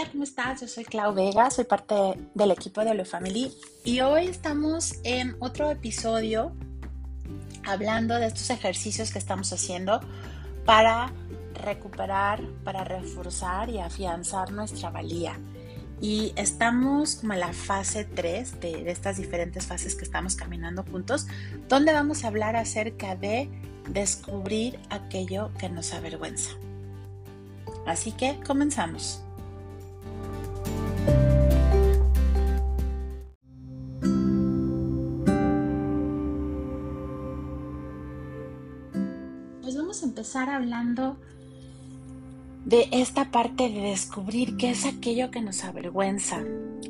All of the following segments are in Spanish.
Hola, ¿cómo estás? Yo soy Clau Vega, soy parte del equipo de Ole Family y hoy estamos en otro episodio hablando de estos ejercicios que estamos haciendo para recuperar, para reforzar y afianzar nuestra valía. Y estamos como en la fase 3 de, de estas diferentes fases que estamos caminando juntos, donde vamos a hablar acerca de descubrir aquello que nos avergüenza. Así que comenzamos. Hablando de esta parte de descubrir qué es aquello que nos avergüenza.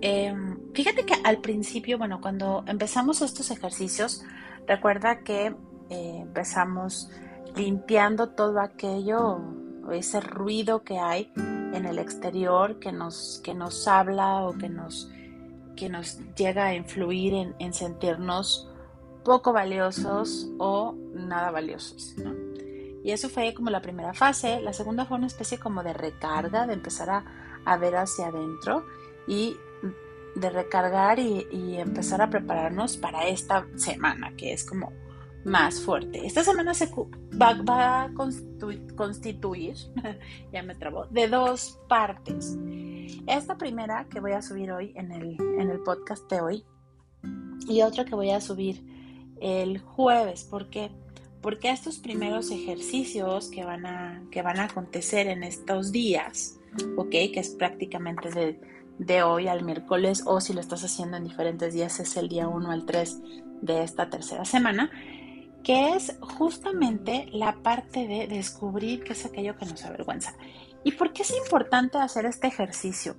Em, fíjate que al principio, bueno, cuando empezamos estos ejercicios, recuerda que eh, empezamos limpiando todo aquello, ese ruido que hay en el exterior que nos, que nos habla o que nos, que nos llega a influir en, en sentirnos poco valiosos o nada valiosos. Y eso fue como la primera fase. La segunda fue una especie como de recarga, de empezar a, a ver hacia adentro y de recargar y, y, empezar a prepararnos para esta semana, que es como más fuerte. Esta semana se va, va a constituir, ya me trabó, de dos partes. Esta primera que voy a subir hoy en el, en el podcast de hoy y otra que voy a subir el jueves. ¿Por qué? Porque estos primeros ejercicios que van a, que van a acontecer en estos días, ¿ok? Que es prácticamente de, de hoy al miércoles o si lo estás haciendo en diferentes días es el día 1 al 3 de esta tercera semana que es justamente la parte de descubrir qué es aquello que nos avergüenza. ¿Y por qué es importante hacer este ejercicio?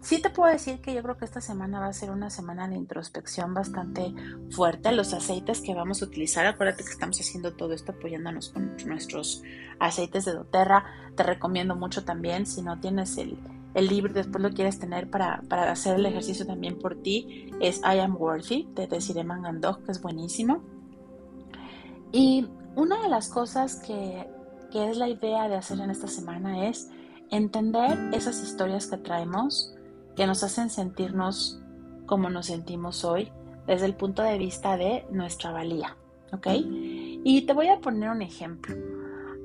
Sí te puedo decir que yo creo que esta semana va a ser una semana de introspección bastante fuerte. Los aceites que vamos a utilizar, acuérdate que estamos haciendo todo esto apoyándonos con nuestros aceites de doTERRA. Te recomiendo mucho también, si no tienes el, el libro después lo quieres tener para, para, hacer el ejercicio también por ti, es I Am Worthy de Desiree Mangandog, que es buenísimo. Y una de las cosas que, que, es la idea de hacer en esta semana es entender esas historias que traemos que nos hacen sentirnos como nos sentimos hoy desde el punto de vista de nuestra valía, ¿ok? Y te voy a poner un ejemplo.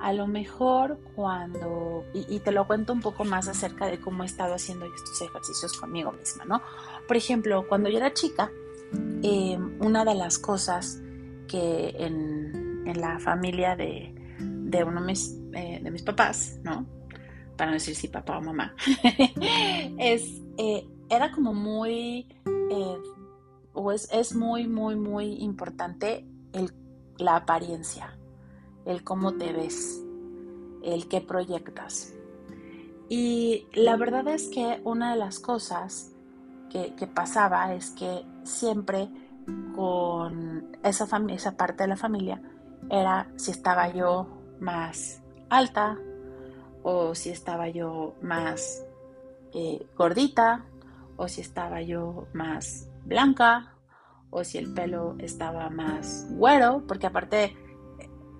A lo mejor cuando, y, te lo cuento un poco más acerca de cómo he estado haciendo estos ejercicios conmigo misma, ¿no? Por ejemplo, cuando yo era chica, eh, una de las cosas que en, en la familia de, de uno de mis, eh, de mis, papás, ¿no? Para no decir si papá o mamá, es, eh, era como muy, eh, o es, es, muy, muy, muy importante el, la apariencia, el cómo te ves, el qué proyectas. Y la verdad es que una de las cosas que, que pasaba es que siempre con esa, esa parte de la familia era si estaba yo más alta o si estaba yo más eh, gordita o si estaba yo más blanca o si el pelo estaba más güero, porque aparte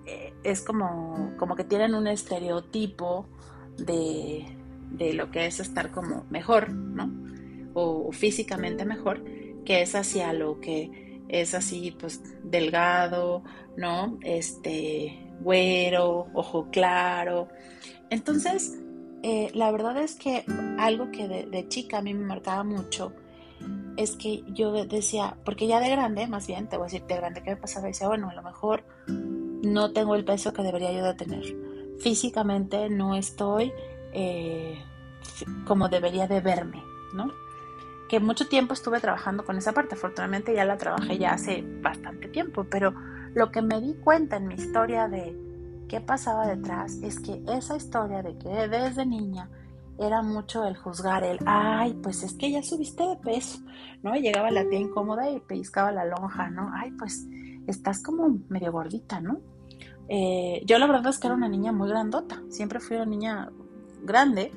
eh, es como, como que tienen un estereotipo de, de lo que es estar como mejor, ¿no? O, o físicamente mejor, que es hacia lo que es así, pues delgado, ¿no? Este, güero, ojo claro. Entonces, eh, la verdad es que algo que de, chica a mí me marcaba mucho es que yo decía, porque ya de grande, más bien, te voy a decir de grande, ¿qué me pasaba? Decía, bueno, a lo mejor no tengo el peso que debería yo de tener. Físicamente no estoy eh, como debería de verme, ¿no? que mucho tiempo estuve trabajando con esa parte, afortunadamente ya la trabajé ya hace bastante tiempo, pero lo que me di cuenta en mi historia de qué pasaba detrás es que esa historia de que desde niña era mucho el juzgar el, ay, pues es que ya subiste de peso, ¿no? Y llegaba la tía incómoda y pellizcaba la lonja, ¿no? Ay, pues estás como medio gordita, ¿no? Eh, yo la verdad es que era una niña muy grandota, siempre fui una niña grande,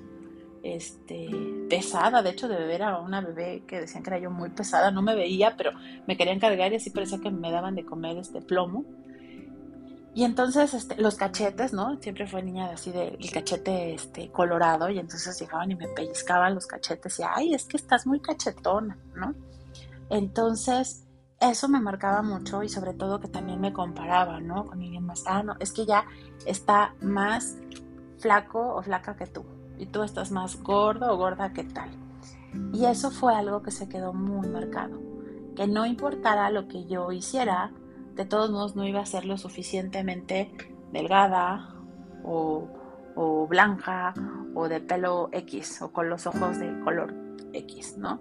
este, pesada, de hecho de beber a una bebé que decían que era yo muy pesada, no me veía, pero me querían cargar y así parecía que me daban de comer este plomo. Y entonces este, los cachetes, ¿no? Siempre fue niña así de el cachete este, colorado y entonces llegaban y me pellizcaban los cachetes y, ay, es que estás muy cachetona, ¿no? Entonces, eso me marcaba mucho y sobre todo que también me comparaba, ¿no? Con alguien más, ah, no, es que ya está más flaco o flaca que tú y tú estás más gordo o gorda que tal. Y eso fue algo que se quedó muy marcado, que no importara lo que yo hiciera, de todos modos no iba a ser lo suficientemente delgada o, o blanca o de pelo X o con los ojos de color X, ¿no?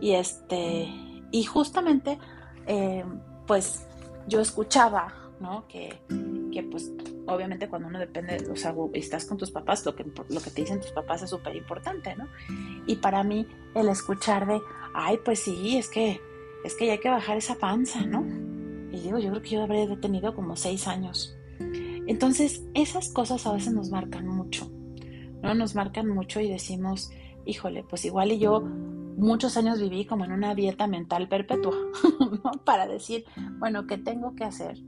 Y este, y justamente eh, pues yo escuchaba, ¿no? Que, que, pues obviamente cuando uno depende, o sea, estás con tus papás, lo que, lo que te dicen tus papás es súper importante, ¿no? Y para mí el escuchar de, ay, pues sí, es que, es que ya hay que bajar esa panza, ¿no? Y digo, yo creo que yo habré detenido como seis años. Entonces, esas cosas a veces nos marcan mucho, ¿no? Nos marcan mucho y decimos, híjole, pues igual y yo muchos años viví como en una dieta mental perpetua, ¿no? Para decir, bueno, ¿qué tengo que hacer?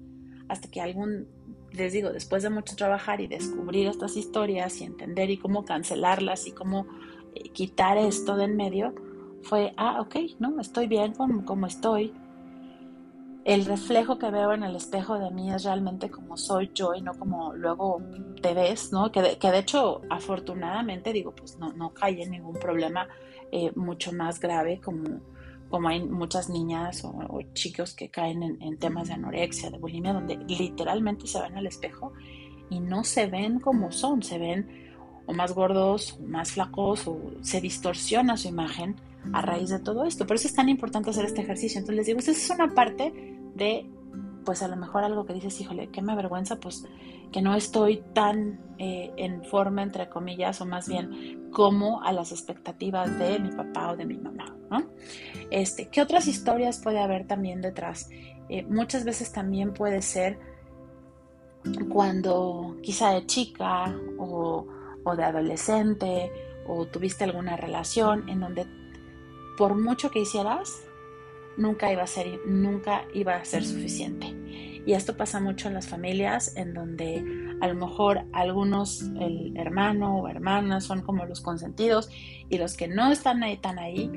Hasta que algún, les digo, después de mucho trabajar y descubrir estas historias y entender y cómo cancelarlas y cómo eh, quitar esto de en medio, fue, ah, ok, ¿no? Estoy bien como, como estoy. El reflejo que veo en el espejo de mí es realmente como soy yo y no como luego te ves, ¿no? Que de, que de hecho, afortunadamente, digo, pues no, no caí en ningún problema eh, mucho más grave, como, como hay muchas niñas o, chicos que caen en, temas de anorexia, de bulimia, donde literalmente se ven al espejo y no se ven como son, se ven o más gordos, o más flacos, o se distorsiona su imagen a raíz de todo esto. Por eso es tan importante hacer este ejercicio. Entonces les digo, esa es una parte de pues a lo mejor algo que dices, híjole, qué me avergüenza, pues que no estoy tan eh, en forma, entre comillas, o más bien como a las expectativas de mi papá o de mi mamá, ¿no? Este, ¿Qué otras historias puede haber también detrás? Eh, muchas veces también puede ser cuando quizá de chica o, o de adolescente o tuviste alguna relación en donde por mucho que hicieras, nunca iba a ser, nunca iba a ser suficiente. Y esto pasa mucho en las familias en donde a lo mejor algunos, el hermano o hermana son como los consentidos y los que no están ahí tan ahí,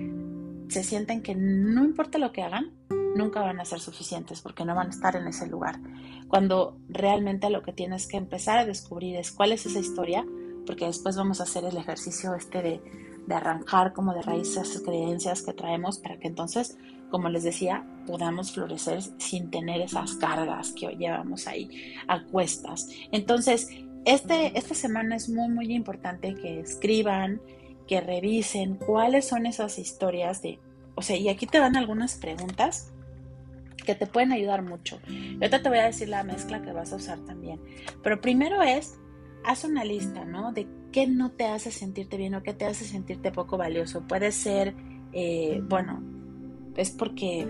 se sienten que no importa lo que hagan, nunca van a ser suficientes porque no van a estar en ese lugar. Cuando realmente lo que tienes que empezar a descubrir es cuál es esa historia, porque después vamos a hacer el ejercicio este de, de arrancar como de raíz esas creencias que traemos para que entonces como les decía, podamos florecer sin tener esas cargas que llevamos ahí a cuestas. Entonces, este, esta semana es muy, muy importante que escriban, que revisen cuáles son esas historias de, o sea, y aquí te dan algunas preguntas que te pueden ayudar mucho. Y ahorita te voy a decir la mezcla que vas a usar también. Pero primero es, haz una lista, ¿no? Qué no te hace sentirte bien o qué te hace sentirte poco valioso. Puede ser, eh, bueno, es porque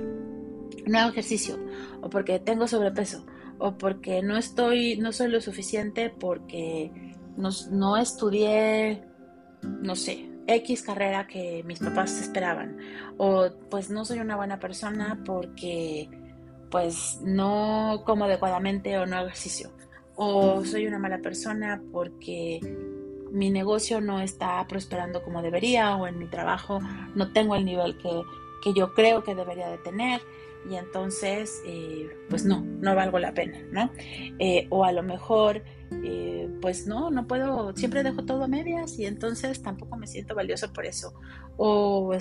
no hago ejercicio o porque tengo sobrepeso o porque no estoy, no soy lo suficiente porque no, no estudié, no sé, X carrera que mis papás esperaban o pues no soy una buena persona porque pues no como adecuadamente o no hago ejercicio o soy una mala persona porque mi negocio no está prosperando como debería o en mi trabajo no tengo el nivel que que yo creo que debería de tener y entonces eh, pues no, no valgo la pena, ¿no? Eh, o a lo mejor eh, pues no, no puedo, siempre dejo todo a medias y entonces tampoco me siento valioso por eso. O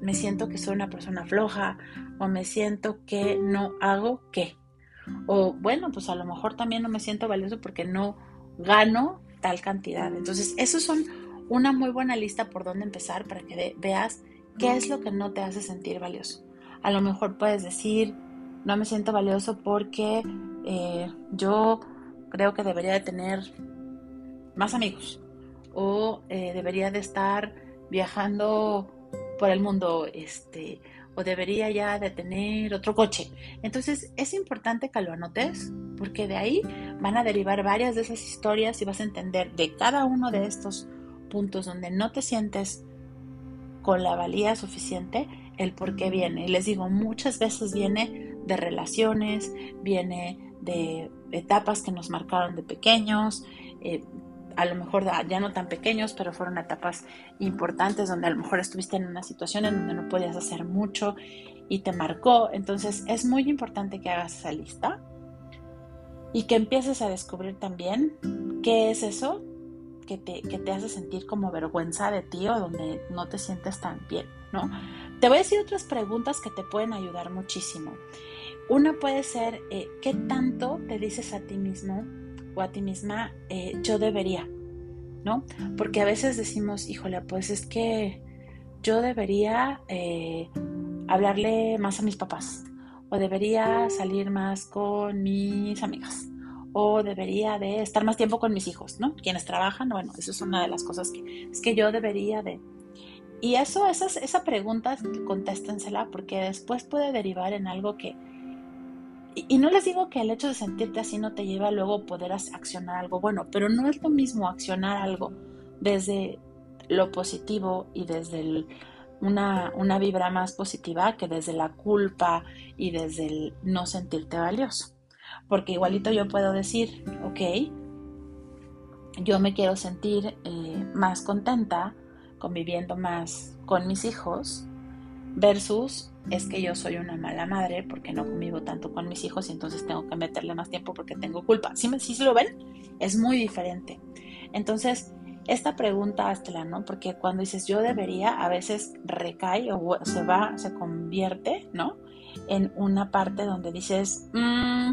me siento que soy una persona floja o me siento que no hago qué. O bueno, pues a lo mejor también no me siento valioso porque no gano tal cantidad. Entonces, esos son una muy buena lista por dónde empezar para que veas ¿Qué es lo que no te hace sentir valioso? A lo mejor puedes decir, no me siento valioso porque eh, yo creo que debería de tener más amigos o eh, debería de estar viajando por el mundo, este, o debería ya de tener otro coche. Entonces es importante que lo anotes porque de ahí van a derivar varias de esas historias y vas a entender de cada uno de estos puntos donde no te sientes con la valía suficiente el por qué viene. Y les digo, muchas veces viene de relaciones, viene de etapas que nos marcaron de pequeños, eh, a lo mejor ya no tan pequeños, pero fueron etapas importantes donde a lo mejor estuviste en una situación en donde no podías hacer mucho y te marcó. Entonces es muy importante que hagas esa lista y que empieces a descubrir también qué es eso que te, que te hace sentir como vergüenza de ti o donde no te sientes tan bien, ¿no? Te voy a decir otras preguntas que te pueden ayudar muchísimo. Una puede ser, eh, ¿qué tanto te dices a ti mismo o a ti misma, eh, yo debería, ¿no? Porque a veces decimos, híjole, pues es que yo debería eh, hablarle más a mis papás, o debería salir más con mis amigas, o debería de estar más tiempo con mis hijos, ¿no? Quienes trabajan, bueno, eso es una de las cosas que es que yo debería de... Y eso, esa, esa pregunta, contéstensela porque después puede derivar en algo que, y, no les digo que el hecho de sentirte así no te lleva a luego poder accionar algo bueno, pero no es lo mismo accionar algo desde lo positivo y desde una, una vibra más positiva que desde la culpa y desde el no sentirte valioso. Porque igualito yo puedo decir, ok, yo me quiero sentir eh, más contenta conviviendo más con mis hijos versus es que yo soy una mala madre porque no convivo tanto con mis hijos y entonces tengo que meterle más tiempo porque tengo culpa. ¿Sí, me, se lo ven? Es muy diferente. Entonces, esta pregunta, Estela, ¿no? Porque cuando dices yo debería, a veces recae o se va, se convierte, ¿no? En una parte donde dices, mmm,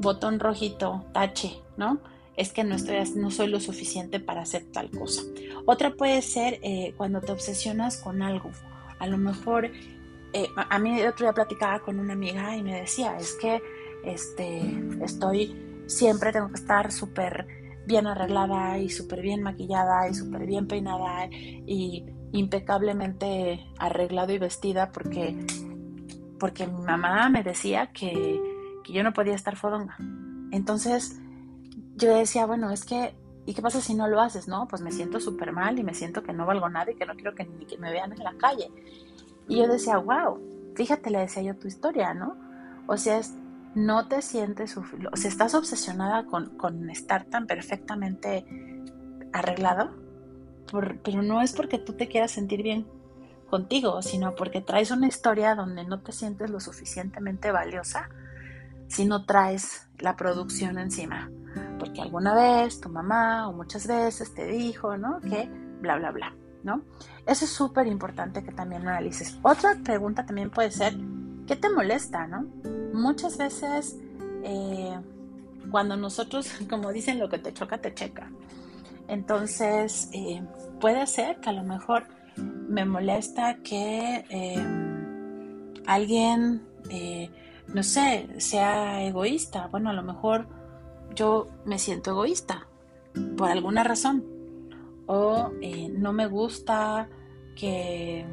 botón rojito, tache, ¿no? Es que no, estoy, no soy lo suficiente para hacer tal cosa. Otra puede ser eh, cuando te obsesionas con algo. A lo mejor eh, a mí el otro día platicaba con una amiga y me decía, es que este, estoy, siempre tengo que estar súper bien arreglada y súper bien maquillada y súper bien peinada y impecablemente arreglado y vestida porque, porque mi mamá me decía que, que yo no podía estar fodonga. Entonces yo decía, bueno, es que, ¿y qué pasa si no lo haces? No, pues me siento súper mal y me siento que no valgo nada y que no quiero que ni que me vean en la calle. Y yo decía, wow, fíjate, le decía yo tu historia, ¿no? O sea, es, no te sientes, o sea, estás obsesionada con, con estar tan perfectamente arreglado, pero no es porque tú te quieras sentir bien contigo, sino porque traes una historia donde no te sientes lo suficientemente valiosa si no traes la producción encima. Porque alguna vez tu mamá o muchas veces te dijo, ¿no? Que bla, bla, bla. ¿no? Eso es súper importante que también lo analices. Otra pregunta también puede ser, ¿qué te molesta, no? Muchas veces eh, cuando nosotros, como dicen, lo que te choca, te checa. Entonces, eh, puede ser que a lo mejor me molesta que eh, alguien, no sé, sea egoísta. Bueno, a lo mejor yo me siento egoísta por alguna razón o no me gusta que,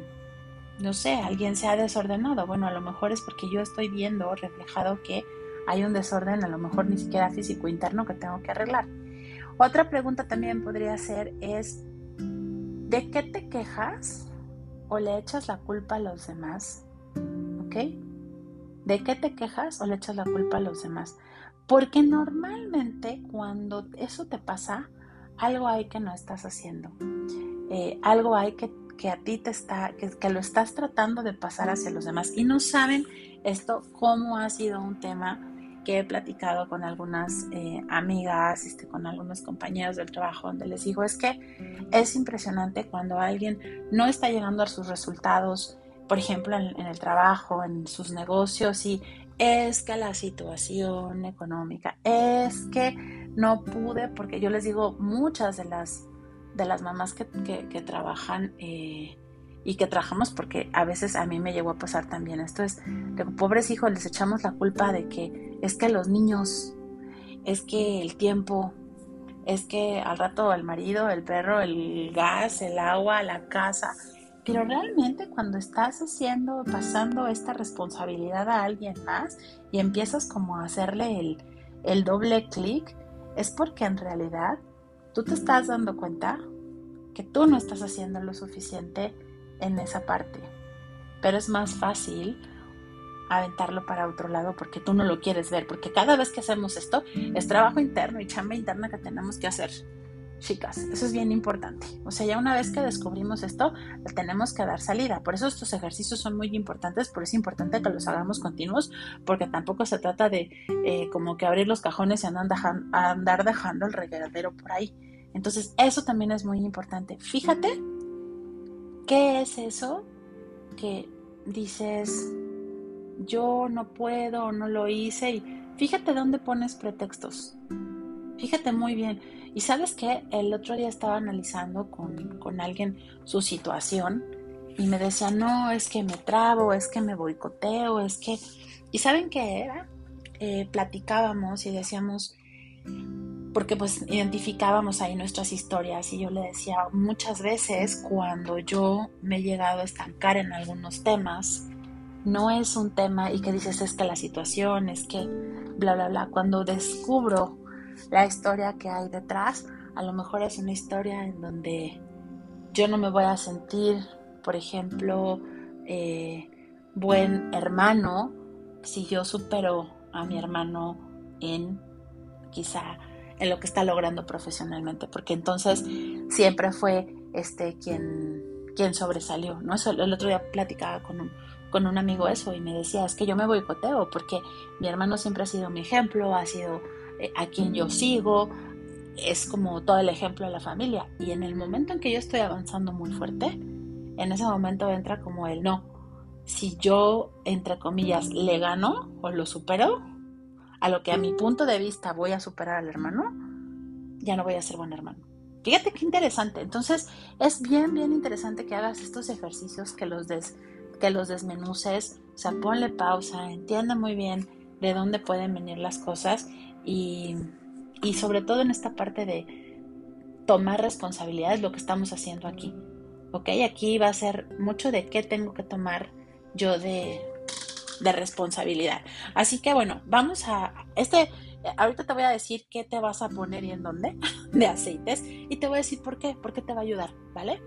no sé, alguien sea desordenado. Bueno, a lo mejor es porque yo estoy viendo reflejado que hay un desorden, a lo mejor ni siquiera físico interno que tengo que arreglar. Otra pregunta también podría ser es, ¿de qué te quejas o le echas la culpa a los demás? ¿Ok? ¿De qué te quejas o le echas la culpa a los demás? Porque normalmente cuando eso te pasa, algo hay que no estás haciendo. Eh, algo hay que, que, a ti te está, que, que, lo estás tratando de pasar hacia los demás. Y no saben esto cómo ha sido un tema que he platicado con algunas eh, amigas, este, con algunos compañeros del trabajo, donde les digo, es que es impresionante cuando alguien no está llegando a sus resultados, por ejemplo, en, en el trabajo, en sus negocios, y es que la situación económica, es que no pude porque yo les digo muchas de las de las mamás que, trabajan eh, y que trabajamos porque a veces a mí me llegó a pasar también esto es de pobres hijos les echamos la culpa de que es que los niños es que el tiempo es que al rato el marido el perro el gas el agua la casa pero realmente cuando estás haciendo pasando esta responsabilidad a alguien más y empiezas como a hacerle el, el doble clic es porque en realidad tú te estás dando cuenta que tú no estás haciendo lo suficiente en esa parte. Pero es más fácil aventarlo para otro lado porque tú no lo quieres ver, porque cada vez que hacemos esto es trabajo interno y chamba interna que tenemos que hacer. Chicas, eso es bien importante. O sea, ya una vez que descubrimos esto, tenemos que dar salida. Por eso estos ejercicios son muy importantes, por eso es importante que los hagamos continuos, porque tampoco se trata de eh, como que abrir los cajones y andar dejando el regueradero por ahí. Entonces, eso también es muy importante. Fíjate qué es eso que dices, yo no puedo, no lo hice, y fíjate dónde pones pretextos. Fíjate muy bien. Y sabes que el otro día estaba analizando con, alguien su situación y me decía, no, es que me trabo, es que me boicoteo, es que... ¿Y saben qué era? Eh, platicábamos y decíamos, porque pues identificábamos ahí nuestras historias y yo le decía, muchas veces cuando yo me he llegado a estancar en algunos temas, no es un tema y que dices es que la situación, es que bla, bla, bla, cuando descubro la historia que hay detrás. A lo mejor es una historia en donde yo no me voy a sentir, por ejemplo, eh, buen hermano si yo supero a mi hermano en quizá en lo que está logrando profesionalmente, porque entonces siempre fue este quien, quien sobresalió, ¿no? Eso, el otro día platicaba con un, con un amigo eso y me decía, es que yo me boicoteo porque mi hermano siempre ha sido mi ejemplo, ha sido eh, a quien yo sigo, es como todo el ejemplo de la familia. Y en el momento en que yo estoy avanzando muy fuerte, en ese momento entra como el no. Si yo, entre comillas, le gano o lo supero, a lo que a mi punto de vista voy a superar al hermano, ya no voy a ser buen hermano. Fíjate qué interesante. Entonces, es bien, bien interesante que hagas estos ejercicios, que los, des, que los desmenuces, o sea, pausa, entiende muy bien de dónde pueden venir las cosas y, sobre todo en esta parte de tomar responsabilidad es lo que estamos haciendo aquí. ¿Ok? Aquí va a ser mucho de qué tengo que tomar yo de, de responsabilidad. Así que bueno, vamos a... Este, ahorita te voy a decir qué te vas a poner y en dónde de aceites y te voy a decir por qué, por qué te va a ayudar, ¿vale?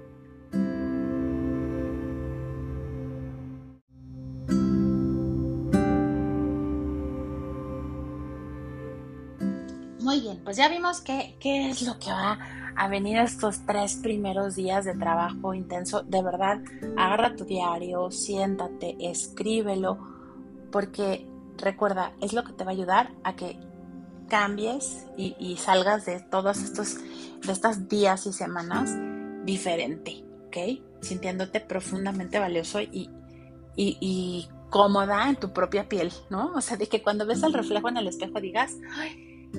Muy pues ya vimos qué es lo que va a venir estos tres primeros días de trabajo intenso. De verdad, agarra tu diario, siéntate, escríbelo, porque recuerda, es lo que te va a ayudar a que cambies y, salgas de todos estos, de estas días y semanas diferente, ¿ok? Sintiéndote profundamente valioso y, y, cómoda en tu propia piel, ¿no? O sea, de que cuando ves el reflejo en el espejo digas,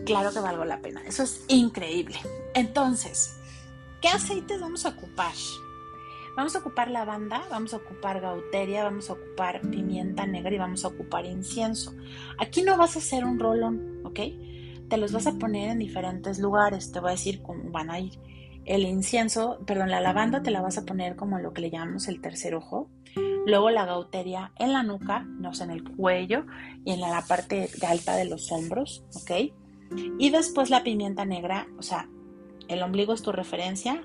claro que valgo la pena. Eso es increíble. Entonces, ¿qué aceites vamos a ocupar? Vamos a ocupar lavanda, vamos a ocupar gauteria, vamos a ocupar pimienta negra y vamos a ocupar incienso. Aquí no vas a hacer un rolón, ¿ok? Te los vas a poner en diferentes lugares. Te voy a decir cómo van a ir. El incienso, perdón, la lavanda te la vas a poner como lo que le llamamos el tercer ojo. Luego la gauteria en la nuca, no sé, en el cuello y en la parte alta de los hombros, ¿ok? Y después la pimienta negra, o sea, el ombligo es tu referencia,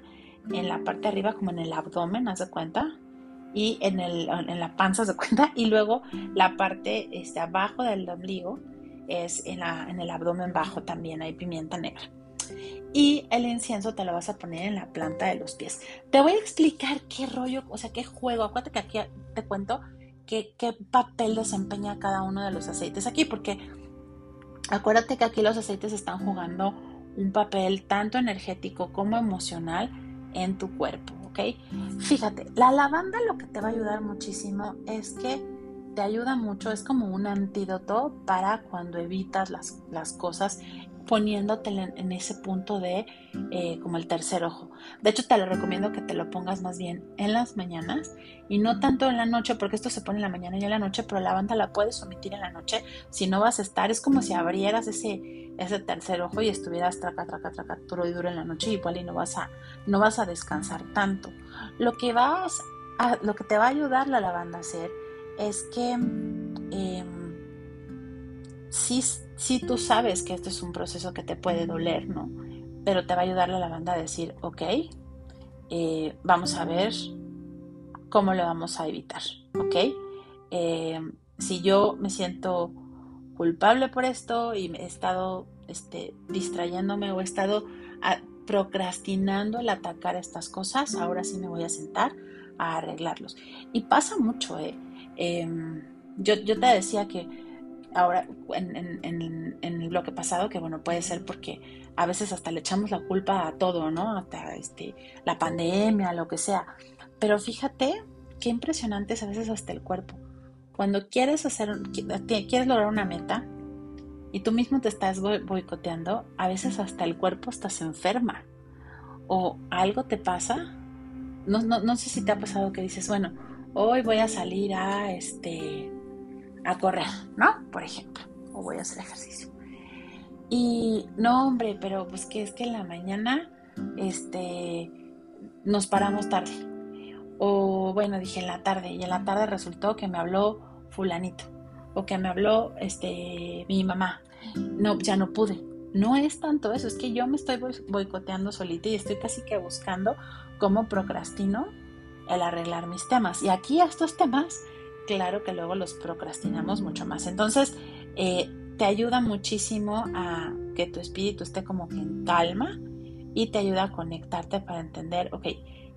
en la parte de arriba como en el abdomen, haz de cuenta, y en, el, en la panza, haz de cuenta, y luego la parte este, abajo del ombligo es en, la, en el abdomen bajo también hay pimienta negra. Y el incienso te lo vas a poner en la planta de los pies. Te voy a explicar qué rollo, o sea, qué juego. Acuérdate que aquí te cuento qué, qué papel desempeña cada uno de los aceites aquí, porque Acuérdate que aquí los aceites están jugando un papel tanto energético como emocional en tu cuerpo, ¿ok? Fíjate, la lavanda lo que te va a ayudar muchísimo es que te ayuda mucho, es como un antídoto para cuando evitas las, las cosas poniéndote en, ese punto de eh, como el tercer ojo. De hecho, te lo recomiendo que te lo pongas más bien en las mañanas y no tanto en la noche, porque esto se pone en la mañana y en la noche, pero la banda la puedes omitir en la noche. Si no vas a estar, es como si abrieras ese, ese tercer ojo y estuvieras traca, traca, traca, duro y duro en la noche, igual y no vas a, no vas a descansar tanto. Lo que vas a, lo que te va a ayudar la lavanda a hacer es que eh, sí si tú sabes que este es un proceso que te puede doler, ¿no? Pero te va a ayudar la lavanda a decir, ok, eh, vamos a ver cómo lo vamos a evitar, ¿ok? Eh, si yo me siento culpable por esto y he estado este, distrayéndome o he estado ah, procrastinando el atacar estas cosas, ahora sí me voy a sentar a arreglarlos. Y pasa mucho, ¿eh? Em, yo, yo, te decía que ahora en, en, en, el bloque pasado, que bueno, puede ser porque a veces hasta le echamos la culpa a todo, ¿no? Hasta este, la pandemia, lo que sea. Pero fíjate qué impresionante es a veces hasta el cuerpo. Cuando quieres hacer, quieres lograr una meta y tú mismo te estás boicoteando, a veces hasta el cuerpo estás enferma o algo te pasa. No, no, no sé si te ha pasado que dices, bueno, hoy voy a salir a este a correr, ¿no? Por ejemplo, o voy a hacer ejercicio. Y no, hombre, pero pues que es que en la mañana este nos paramos tarde. O bueno, dije en la tarde y en la tarde resultó que me habló fulanito o que me habló este mi mamá. No, ya no pude. No es tanto eso, es que yo me estoy boicoteando solita y estoy casi que buscando cómo procrastino el arreglar mis temas. Y aquí estos temas, claro que luego los procrastinamos mucho más. Entonces, eh, te ayuda muchísimo a que tu espíritu esté como que en calma y te ayuda a conectarte para entender, ok,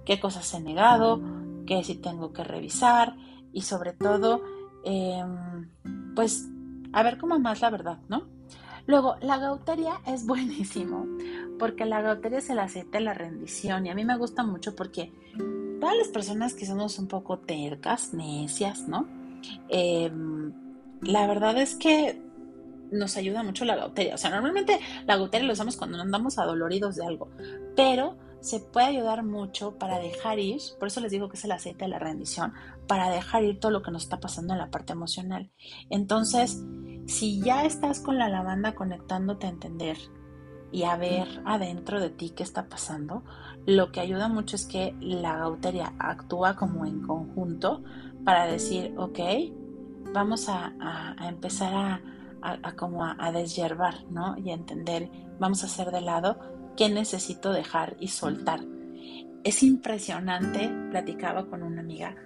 qué cosas he negado, qué sí tengo que revisar y sobre todo, em, pues, a ver cómo más la verdad, ¿no? Luego, la gauteria es buenísimo porque la gauteria es el aceite de la rendición y a mí me gusta mucho porque todas las personas que somos un poco tercas, necias, ¿no? Em, la verdad es que nos ayuda mucho la gauteria. O sea, normalmente la gauteria lo usamos cuando andamos adoloridos de algo, pero se puede ayudar mucho para dejar ir, por eso les digo que es el aceite de la rendición, para dejar ir todo lo que nos está pasando en la parte emocional. Entonces, si ya estás con la lavanda conectándote a entender y a ver adentro de ti qué está pasando, lo que ayuda mucho es que la gauteria actúa como en conjunto para decir, ok, vamos a, empezar a, como a, desyerbar, ¿no? Y a entender, vamos a hacer de lado qué necesito dejar y soltar. Es impresionante, platicaba con una amiga,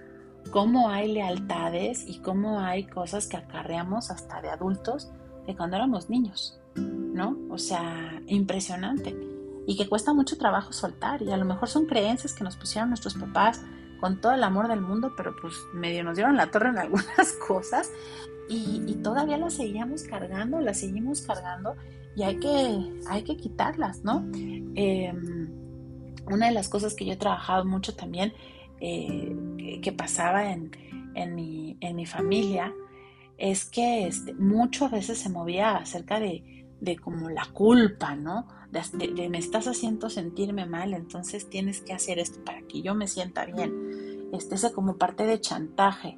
cómo hay lealtades y cómo hay cosas que acarreamos hasta de adultos de cuando éramos niños, ¿no? O sea, impresionante. Y que cuesta mucho trabajo soltar. Y a lo mejor son creencias que nos pusieron nuestros papás con todo el amor del mundo, pero pues medio nos dieron la torre en algunas cosas. Y, todavía las seguíamos cargando, las seguimos cargando y hay que, hay que quitarlas, ¿no? Em, una de las cosas que yo he trabajado mucho también, eh, que, pasaba en, mi, en, mi, familia, es que este, mucho a veces se movía acerca de, de como la culpa, ¿no? De, me estás haciendo sentirme mal, entonces tienes que hacer esto para que yo me sienta bien. Este es como parte de chantaje.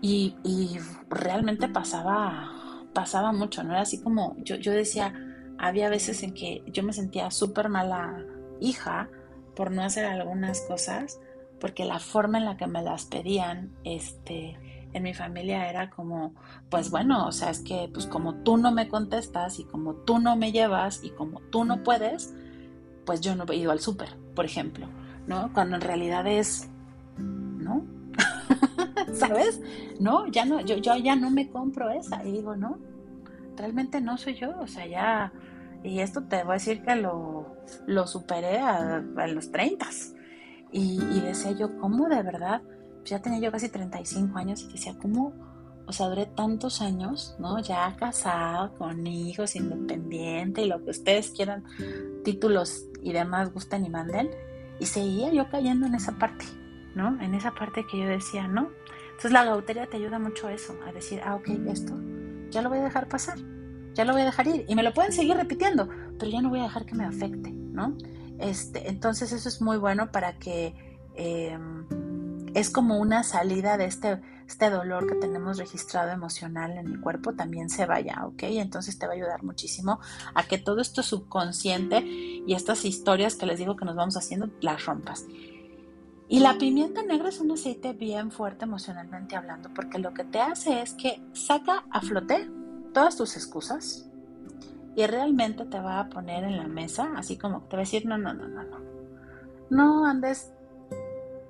Y, y realmente pasaba pasaba mucho, ¿no? Era así como yo, yo decía, había veces en que yo me sentía súper mala hija por no hacer algunas cosas, porque la forma en la que me las pedían, este, en mi familia era como, pues bueno, o sea, es que pues como tú no me contestas y como tú no me llevas y como tú no puedes, pues yo no he ido al súper, por ejemplo, ¿no? Cuando en realidad es, ¿no? ¿Sabes? No, ya no, yo, yo ya no me compro esa. Y digo, no, realmente no soy yo. O sea, ya. Y esto te voy a decir que lo, lo superé a, los 30. Y, y, decía yo, ¿cómo de verdad? Pues ya tenía yo casi 35 años y decía, ¿cómo? O sea, duré tantos años, ¿no? Ya casado, con hijos, independiente y lo que ustedes quieran, títulos y demás gusten y manden. Y seguía yo cayendo en esa parte, ¿no? En esa parte que yo decía, no, entonces la gauteria te ayuda mucho a eso, a decir, ah, ok, esto ya lo voy a dejar pasar, ya lo voy a dejar ir. Y me lo pueden seguir repitiendo, pero ya no voy a dejar que me afecte, ¿no? Este, entonces eso es muy bueno para que em, es como una salida de este, este dolor que tenemos registrado emocional en el cuerpo también se vaya, ¿ok? Entonces te va a ayudar muchísimo a que todo esto subconsciente y estas historias que les digo que nos vamos haciendo las rompas. Y la pimienta negra es un aceite bien fuerte emocionalmente hablando, porque lo que te hace es que saca a flote todas tus excusas y realmente te va a poner en la mesa, así como te va a decir, no, no, no, no, no, no andes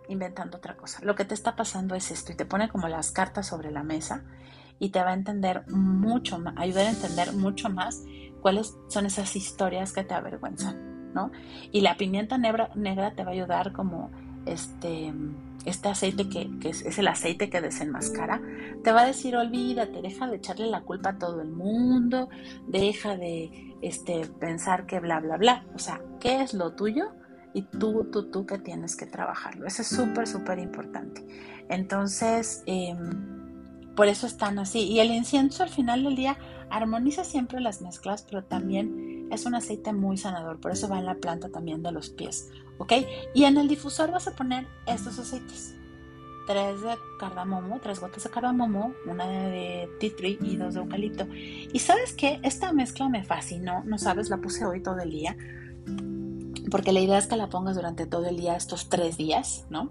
inventando otra cosa. Lo que te está pasando es esto y te pone como las cartas sobre la mesa y te va a entender mucho más, ayudar a entender mucho más cuáles son esas historias que te avergüenzan, ¿no? Y la pimienta negra, te va a ayudar como este, este aceite que, es, el aceite que desenmascara, te va a decir, olvídate, deja de echarle la culpa a todo el mundo, deja de este, pensar que bla, bla, bla. O sea, ¿qué es lo tuyo? Y tú, tú, tú que tienes que trabajarlo. Eso es súper, súper importante. Entonces, em, por eso están así. Y el incienso al final del día armoniza siempre las mezclas, pero también es un aceite muy sanador. Por eso va en la planta también de los pies. ¿ok? Y en el difusor vas a poner estos aceites. Tres de cardamomo, tres gotas de cardamomo, una de tea tree y dos de eucalipto. Y sabes qué, esta mezcla me fascinó, no sabes, la puse hoy todo el día, porque la idea es que la pongas durante todo el día, estos tres días, ¿no?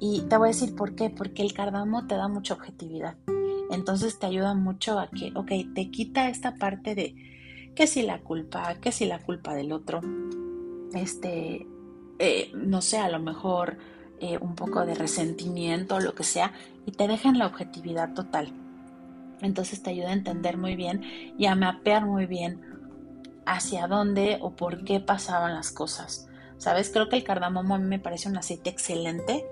Y te voy a decir por qué, porque el cardamomo te da mucha objetividad. Entonces te ayuda mucho a que, ok, te quita esta parte de que si la culpa, que si la culpa del otro, este, eh, no sé, a lo mejor eh, un poco de resentimiento o lo que sea, y te dejan la objetividad total. Entonces te ayuda a entender muy bien y a mapear muy bien hacia dónde o por qué pasaban las cosas. ¿Sabes? Creo que el cardamomo a mí me parece un aceite excelente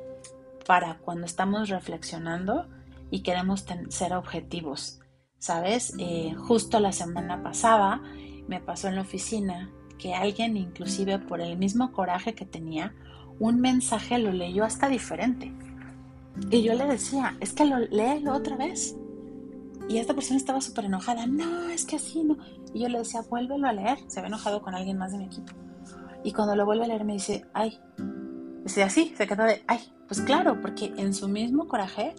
para cuando estamos reflexionando y queremos ser objetivos. ¿Sabes? Eh, justo la semana pasada me pasó en la oficina que alguien, inclusive por el mismo coraje que tenía, un mensaje lo leyó hasta diferente. Y yo le decía, es que lo léelo otra vez. Y esta persona estaba súper enojada, no, es que así no. Y yo le decía, vuélvelo a leer. Se había enojado con alguien más de mi equipo. Y cuando lo vuelve a leer me dice, ay. Dice así, se queda de, ay, pues claro, porque en su mismo coraje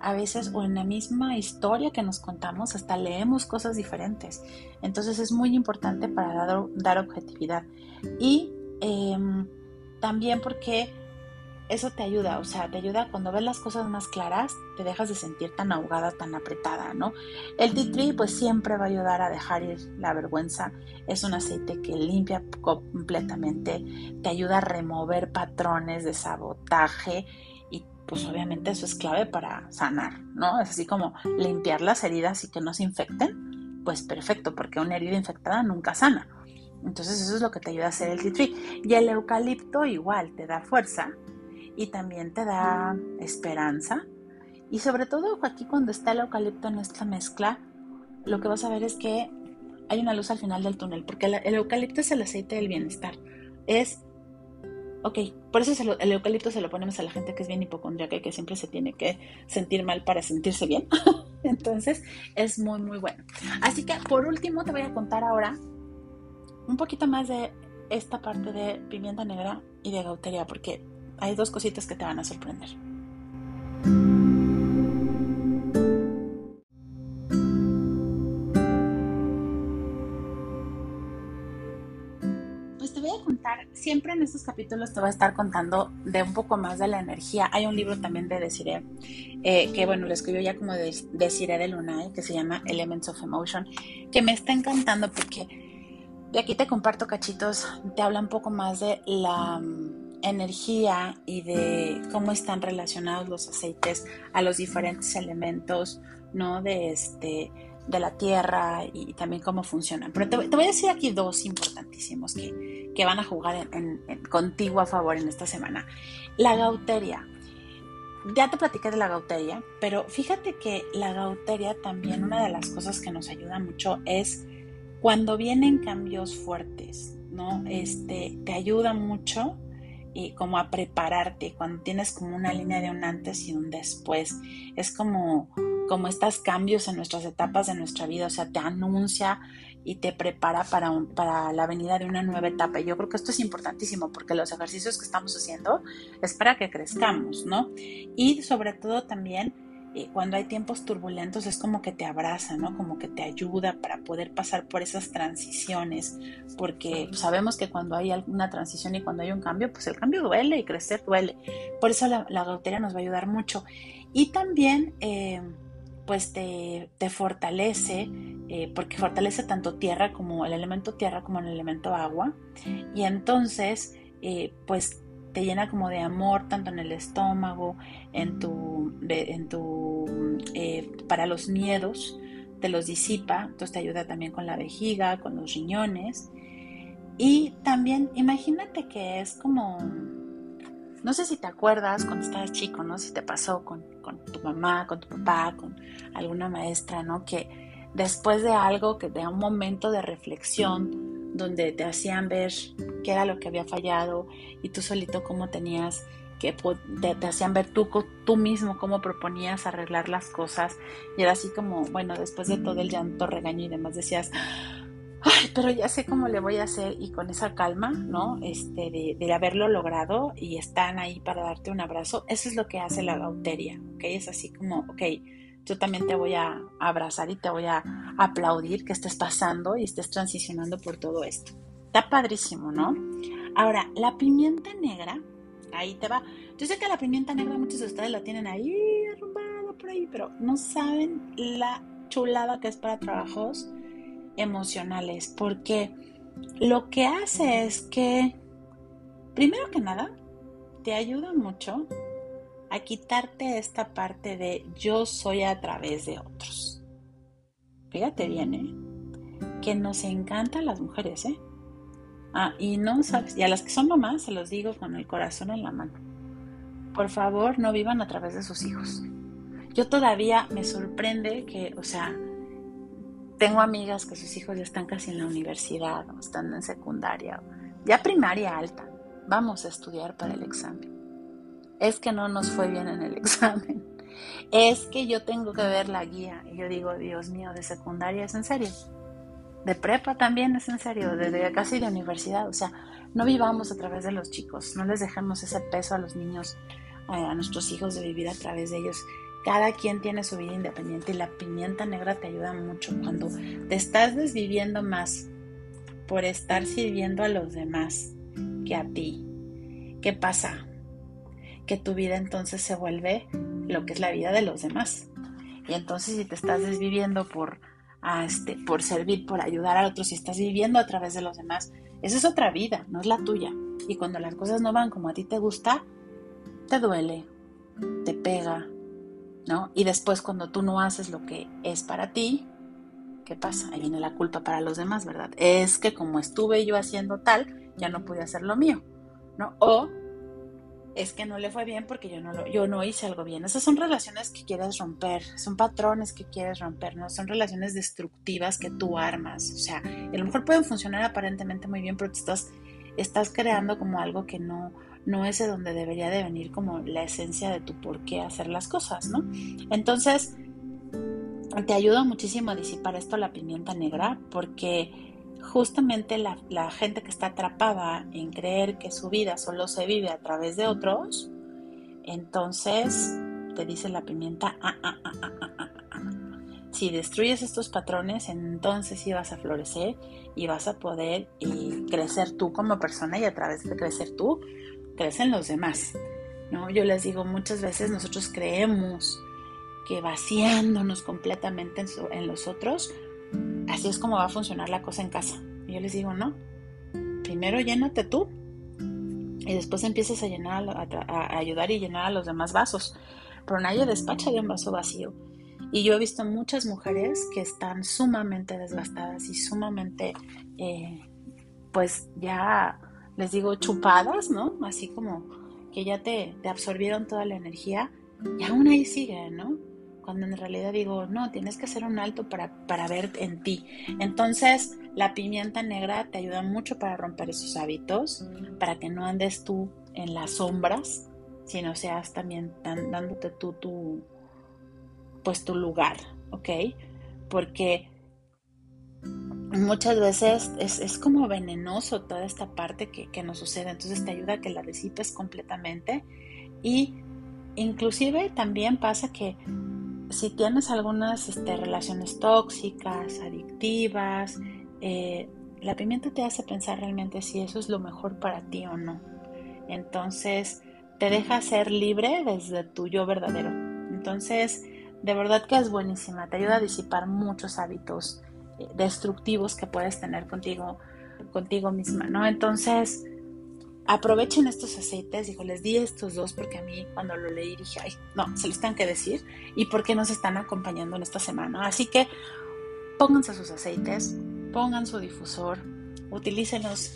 a veces o en la misma historia que nos contamos hasta leemos cosas diferentes. Entonces es muy importante para dar, objetividad. Y em, también porque eso te ayuda, o sea, te ayuda cuando ves las cosas más claras, te dejas de sentir tan ahogada, tan apretada, ¿no? El tea tree pues siempre va a ayudar a dejar ir la vergüenza. Es un aceite que limpia completamente, te ayuda a remover patrones de sabotaje pues obviamente eso es clave para sanar, ¿no? Es así como limpiar las heridas y que no se infecten, pues perfecto, porque una herida infectada nunca sana. Entonces eso es lo que te ayuda a hacer el tea tree. Y el eucalipto igual te da fuerza y también te da esperanza. Y sobre todo aquí cuando está el eucalipto en esta mezcla, lo que vas a ver es que hay una luz al final del túnel, porque el eucalipto es el aceite del bienestar. Es Ok, por eso el eucalipto se lo ponemos a la gente que es bien hipocondríaca y que siempre se tiene que sentir mal para sentirse bien. Entonces es muy, muy bueno. Así que por último te voy a contar ahora un poquito más de esta parte de pimienta negra y de gauteria porque hay dos cositas que te van a sorprender. siempre en estos capítulos te voy a estar contando de un poco más de la energía. Hay un libro también de Desiree, eh, que bueno, lo escribió ya como de Desiree de Lunay, que se llama Elements of Emotion, que me está encantando porque de aquí te comparto cachitos, te habla un poco más de la mm, energía y de cómo están relacionados los aceites a los diferentes elementos, ¿no? De este de la tierra y también cómo funcionan. Pero te, voy a decir aquí dos importantísimos que, que van a jugar contigo a favor en esta semana. La gauteria. Ya te platiqué de la gauteria, pero fíjate que la gauteria también una de las cosas que nos ayuda mucho es cuando vienen cambios fuertes, ¿no? Este, te ayuda mucho y como a prepararte cuando tienes como una línea de un antes y un después. Es como como estos cambios en nuestras etapas de nuestra vida, o sea, te anuncia y te prepara para, para la venida de una nueva etapa. Y yo creo que esto es importantísimo porque los ejercicios que estamos haciendo es para que crezcamos, ¿no? Y sobre todo también eh, cuando hay tiempos turbulentos es como que te abraza, ¿no? Como que te ayuda para poder pasar por esas transiciones, porque sabemos que cuando hay alguna transición y cuando hay un cambio, pues el cambio duele y crecer duele. Por eso la, la gauteria nos va a ayudar mucho. Y también... Eh, pues te, fortalece, eh, porque fortalece tanto tierra como el elemento tierra como el elemento agua. Y entonces, eh, pues te llena como de amor, tanto en el estómago, en tu, en tu, eh, para los miedos, te los disipa, entonces te ayuda también con la vejiga, con los riñones. Y también imagínate que es como, no sé si te acuerdas cuando estabas chico, ¿no? Si te pasó con, con tu mamá, con tu papá, con alguna maestra, ¿no? Que después de algo, que de un momento de reflexión, donde te hacían ver qué era lo que había fallado y tú solito cómo tenías que te, hacían ver tú, tú mismo cómo proponías arreglar las cosas y era así como, bueno, después de todo el llanto, regaño y demás decías, ay, pero ya sé cómo le voy a hacer y con esa calma, ¿no? Este, de, de haberlo logrado y están ahí para darte un abrazo, eso es lo que hace la gauteria, ¿ok? Es así como, ok, yo también te voy a abrazar y te voy a aplaudir que estés pasando y estés transicionando por todo esto. Está padrísimo, ¿no? Ahora, la pimienta negra, ahí te va. Yo sé que la pimienta negra muchos de ustedes la tienen ahí arrumbada por ahí, pero no saben la chulada que es para trabajos emocionales, porque lo que hace es que, primero que nada, te ayuda mucho a quitarte esta parte de yo soy a través de otros. Fíjate bien, ¿eh? Que nos encantan las mujeres, ¿eh? Ah, y no sabes, y a las que son mamás se los digo con el corazón en la mano. Por favor, no vivan a través de sus hijos. Yo todavía me sorprende que, o sea, tengo amigas que sus hijos ya están casi en la universidad o están en secundaria, ya primaria alta. Vamos a estudiar para el examen es que no nos fue bien en el examen, es que yo tengo que ver la guía. Y yo digo, Dios mío, de secundaria es en serio, de prepa también es en serio, de, casi de universidad. O sea, no vivamos a través de los chicos, no les dejemos ese peso a los niños, a nuestros hijos de vivir a través de ellos. Cada quien tiene su vida independiente y la pimienta negra te ayuda mucho cuando te estás desviviendo más por estar sirviendo a los demás que a ti. ¿Qué pasa? Que tu vida entonces se vuelve lo que es la vida de los demás. Y entonces si te estás desviviendo por, este, por servir, por ayudar a otros, si estás viviendo a través de los demás, esa es otra vida, no es la tuya. Y cuando las cosas no van como a ti te gusta, te duele, te pega, ¿no? Y después cuando tú no haces lo que es para ti, ¿qué pasa? Ahí viene la culpa para los demás, ¿verdad? Es que como estuve yo haciendo tal, ya no pude hacer lo mío, ¿no? O es que no le fue bien porque yo no, lo, yo no hice algo bien. Esas son relaciones que quieres romper, son patrones que quieres romper, no son relaciones destructivas que tú armas. O sea, a lo mejor pueden funcionar aparentemente muy bien, pero te estás, estás creando como algo que no, no es de donde debería de venir como la esencia de tu por qué hacer las cosas, ¿no? Entonces, te ayuda muchísimo a disipar esto la pimienta negra porque justamente la, gente que está atrapada en creer que su vida solo se vive a través de otros, entonces te dice la pimienta, ah, ah, ah, si destruyes estos patrones, entonces sí vas a florecer y vas a poder crecer tú como persona y a través de crecer tú, crecen los demás. ¿no? Yo les digo, muchas veces nosotros creemos que vaciándonos completamente en, en los otros, así es como va a funcionar la cosa en casa. Yo les digo, no, primero llénate tú y después empiezas a llenar, a, ayudar y llenar a los demás vasos. Pero nadie despacha de un vaso vacío. Y yo he visto muchas mujeres que están sumamente desgastadas y sumamente, eh, pues ya les digo, chupadas, ¿no? Así como que ya te, te absorbieron toda la energía y aún ahí siguen, ¿no? Cuando en realidad digo, no, tienes que hacer un alto para, para ver en ti. Entonces, la pimienta negra te ayuda mucho para romper esos hábitos, para que no andes tú en las sombras, sino seas también dándote tú tu, pues tu lugar, ¿ok? Porque muchas veces es, como venenoso toda esta parte que, que, nos sucede, entonces te ayuda a que la disipes completamente y inclusive también pasa que si tienes algunas este, relaciones tóxicas, adictivas, eh, la pimienta te hace pensar realmente si eso es lo mejor para ti o no. Entonces, te deja ser libre desde tu yo verdadero. Entonces, de verdad que es buenísima, te ayuda a disipar muchos hábitos eh, destructivos que puedes tener contigo, contigo misma, ¿no? Entonces, aprovechen estos aceites. Dijo, les di estos dos porque a mí cuando lo leí dije, ay, no, se los tengo que decir. Y porque nos están acompañando en esta semana. Así que pónganse sus aceites, pongan su difusor, utilícenlos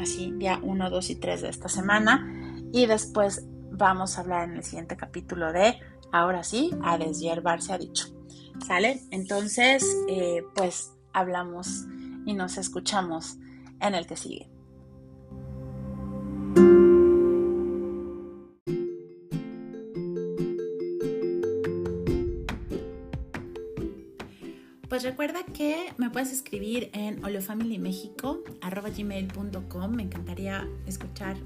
así día 1, 2 y 3 de esta semana. Y después vamos a hablar en el siguiente capítulo de, ahora sí, a deshiervar se ha dicho. ¿Sale? Entonces, eh, pues hablamos y nos escuchamos en el que sigue. Pues recuerda que me puedes escribir en oleofamilymexico.com. Me encantaría escuchar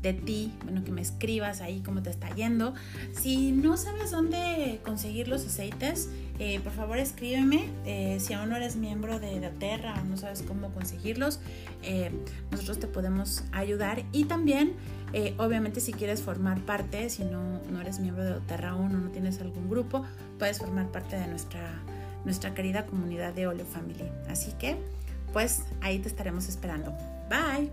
de ti, bueno, que me escribas ahí cómo te está yendo. Si no sabes dónde conseguir los aceites, eh, por favor escríbeme. Eh, si aún no eres miembro de Doterra o no sabes cómo conseguirlos, eh, nosotros te podemos ayudar. Y también, obviamente, si quieres formar parte, si no, no eres miembro de Doterra aún o no tienes algún grupo, puedes formar parte de nuestra, nuestra querida comunidad de Oleo Family. Así que, pues ahí te estaremos esperando. Bye.